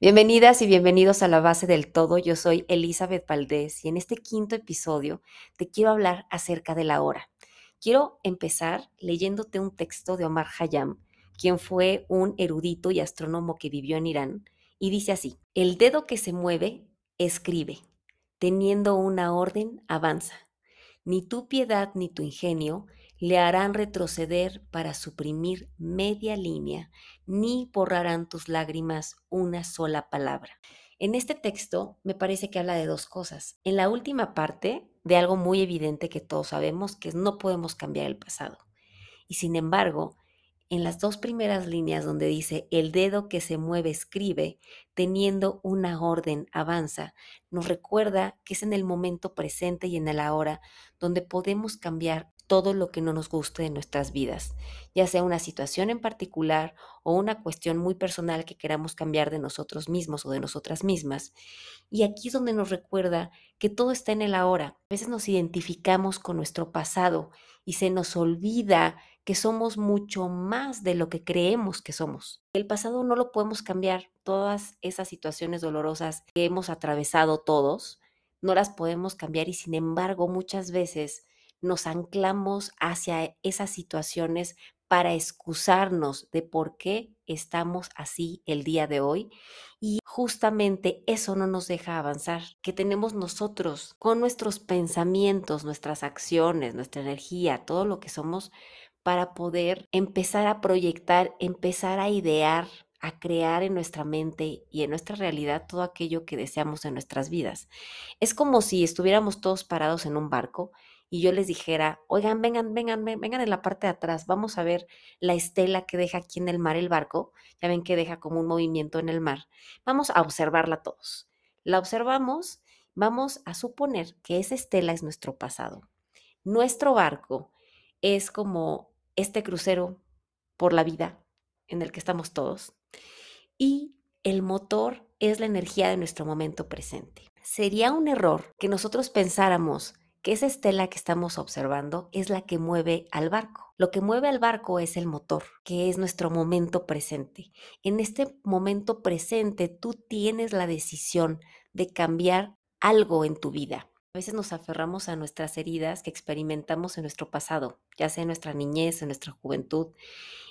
Bienvenidas y bienvenidos a la base del todo. Yo soy Elizabeth Valdés y en este quinto episodio te quiero hablar acerca de la hora. Quiero empezar leyéndote un texto de Omar Hayam, quien fue un erudito y astrónomo que vivió en Irán, y dice así, el dedo que se mueve, escribe, teniendo una orden, avanza. Ni tu piedad ni tu ingenio le harán retroceder para suprimir media línea, ni borrarán tus lágrimas una sola palabra. En este texto me parece que habla de dos cosas. En la última parte, de algo muy evidente que todos sabemos, que no podemos cambiar el pasado. Y sin embargo, en las dos primeras líneas donde dice el dedo que se mueve escribe, teniendo una orden avanza, nos recuerda que es en el momento presente y en el ahora donde podemos cambiar todo lo que no nos guste de nuestras vidas, ya sea una situación en particular o una cuestión muy personal que queramos cambiar de nosotros mismos o de nosotras mismas. Y aquí es donde nos recuerda que todo está en el ahora. A veces nos identificamos con nuestro pasado y se nos olvida que somos mucho más de lo que creemos que somos. El pasado no lo podemos cambiar. Todas esas situaciones dolorosas que hemos atravesado todos, no las podemos cambiar y sin embargo muchas veces nos anclamos hacia esas situaciones para excusarnos de por qué estamos así el día de hoy. Y justamente eso no nos deja avanzar, que tenemos nosotros con nuestros pensamientos, nuestras acciones, nuestra energía, todo lo que somos, para poder empezar a proyectar, empezar a idear, a crear en nuestra mente y en nuestra realidad todo aquello que deseamos en nuestras vidas. Es como si estuviéramos todos parados en un barco y yo les dijera, oigan, vengan, vengan, vengan en la parte de atrás, vamos a ver la estela que deja aquí en el mar el barco, ya ven que deja como un movimiento en el mar, vamos a observarla todos. La observamos, vamos a suponer que esa estela es nuestro pasado. Nuestro barco es como este crucero por la vida en el que estamos todos y el motor es la energía de nuestro momento presente. Sería un error que nosotros pensáramos esa estela que estamos observando es la que mueve al barco. Lo que mueve al barco es el motor, que es nuestro momento presente. En este momento presente tú tienes la decisión de cambiar algo en tu vida. A veces nos aferramos a nuestras heridas que experimentamos en nuestro pasado, ya sea en nuestra niñez, en nuestra juventud,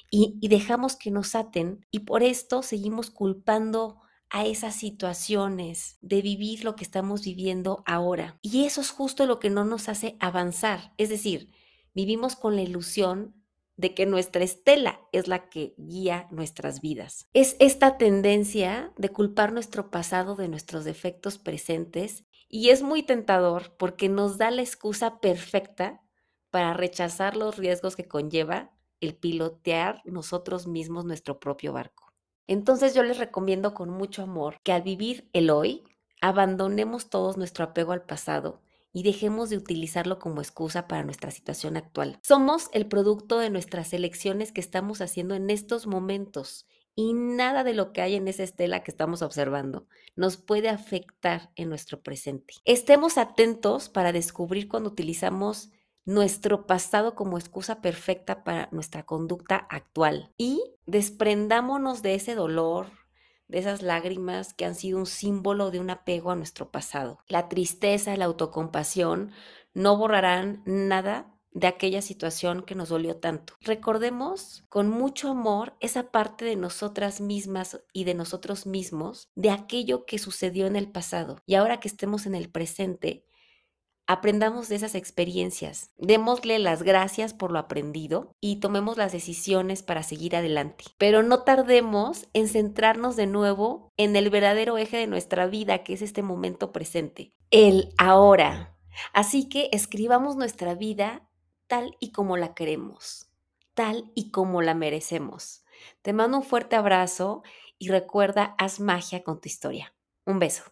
y, y dejamos que nos aten y por esto seguimos culpando a esas situaciones, de vivir lo que estamos viviendo ahora. Y eso es justo lo que no nos hace avanzar. Es decir, vivimos con la ilusión de que nuestra estela es la que guía nuestras vidas. Es esta tendencia de culpar nuestro pasado de nuestros defectos presentes y es muy tentador porque nos da la excusa perfecta para rechazar los riesgos que conlleva el pilotear nosotros mismos nuestro propio barco. Entonces yo les recomiendo con mucho amor que al vivir el hoy, abandonemos todos nuestro apego al pasado y dejemos de utilizarlo como excusa para nuestra situación actual. Somos el producto de nuestras elecciones que estamos haciendo en estos momentos y nada de lo que hay en esa estela que estamos observando nos puede afectar en nuestro presente. Estemos atentos para descubrir cuando utilizamos nuestro pasado como excusa perfecta para nuestra conducta actual y desprendámonos de ese dolor, de esas lágrimas que han sido un símbolo de un apego a nuestro pasado. La tristeza, la autocompasión no borrarán nada de aquella situación que nos dolió tanto. Recordemos con mucho amor esa parte de nosotras mismas y de nosotros mismos, de aquello que sucedió en el pasado. Y ahora que estemos en el presente, Aprendamos de esas experiencias, démosle las gracias por lo aprendido y tomemos las decisiones para seguir adelante. Pero no tardemos en centrarnos de nuevo en el verdadero eje de nuestra vida, que es este momento presente, el ahora. Así que escribamos nuestra vida tal y como la queremos, tal y como la merecemos. Te mando un fuerte abrazo y recuerda, haz magia con tu historia. Un beso.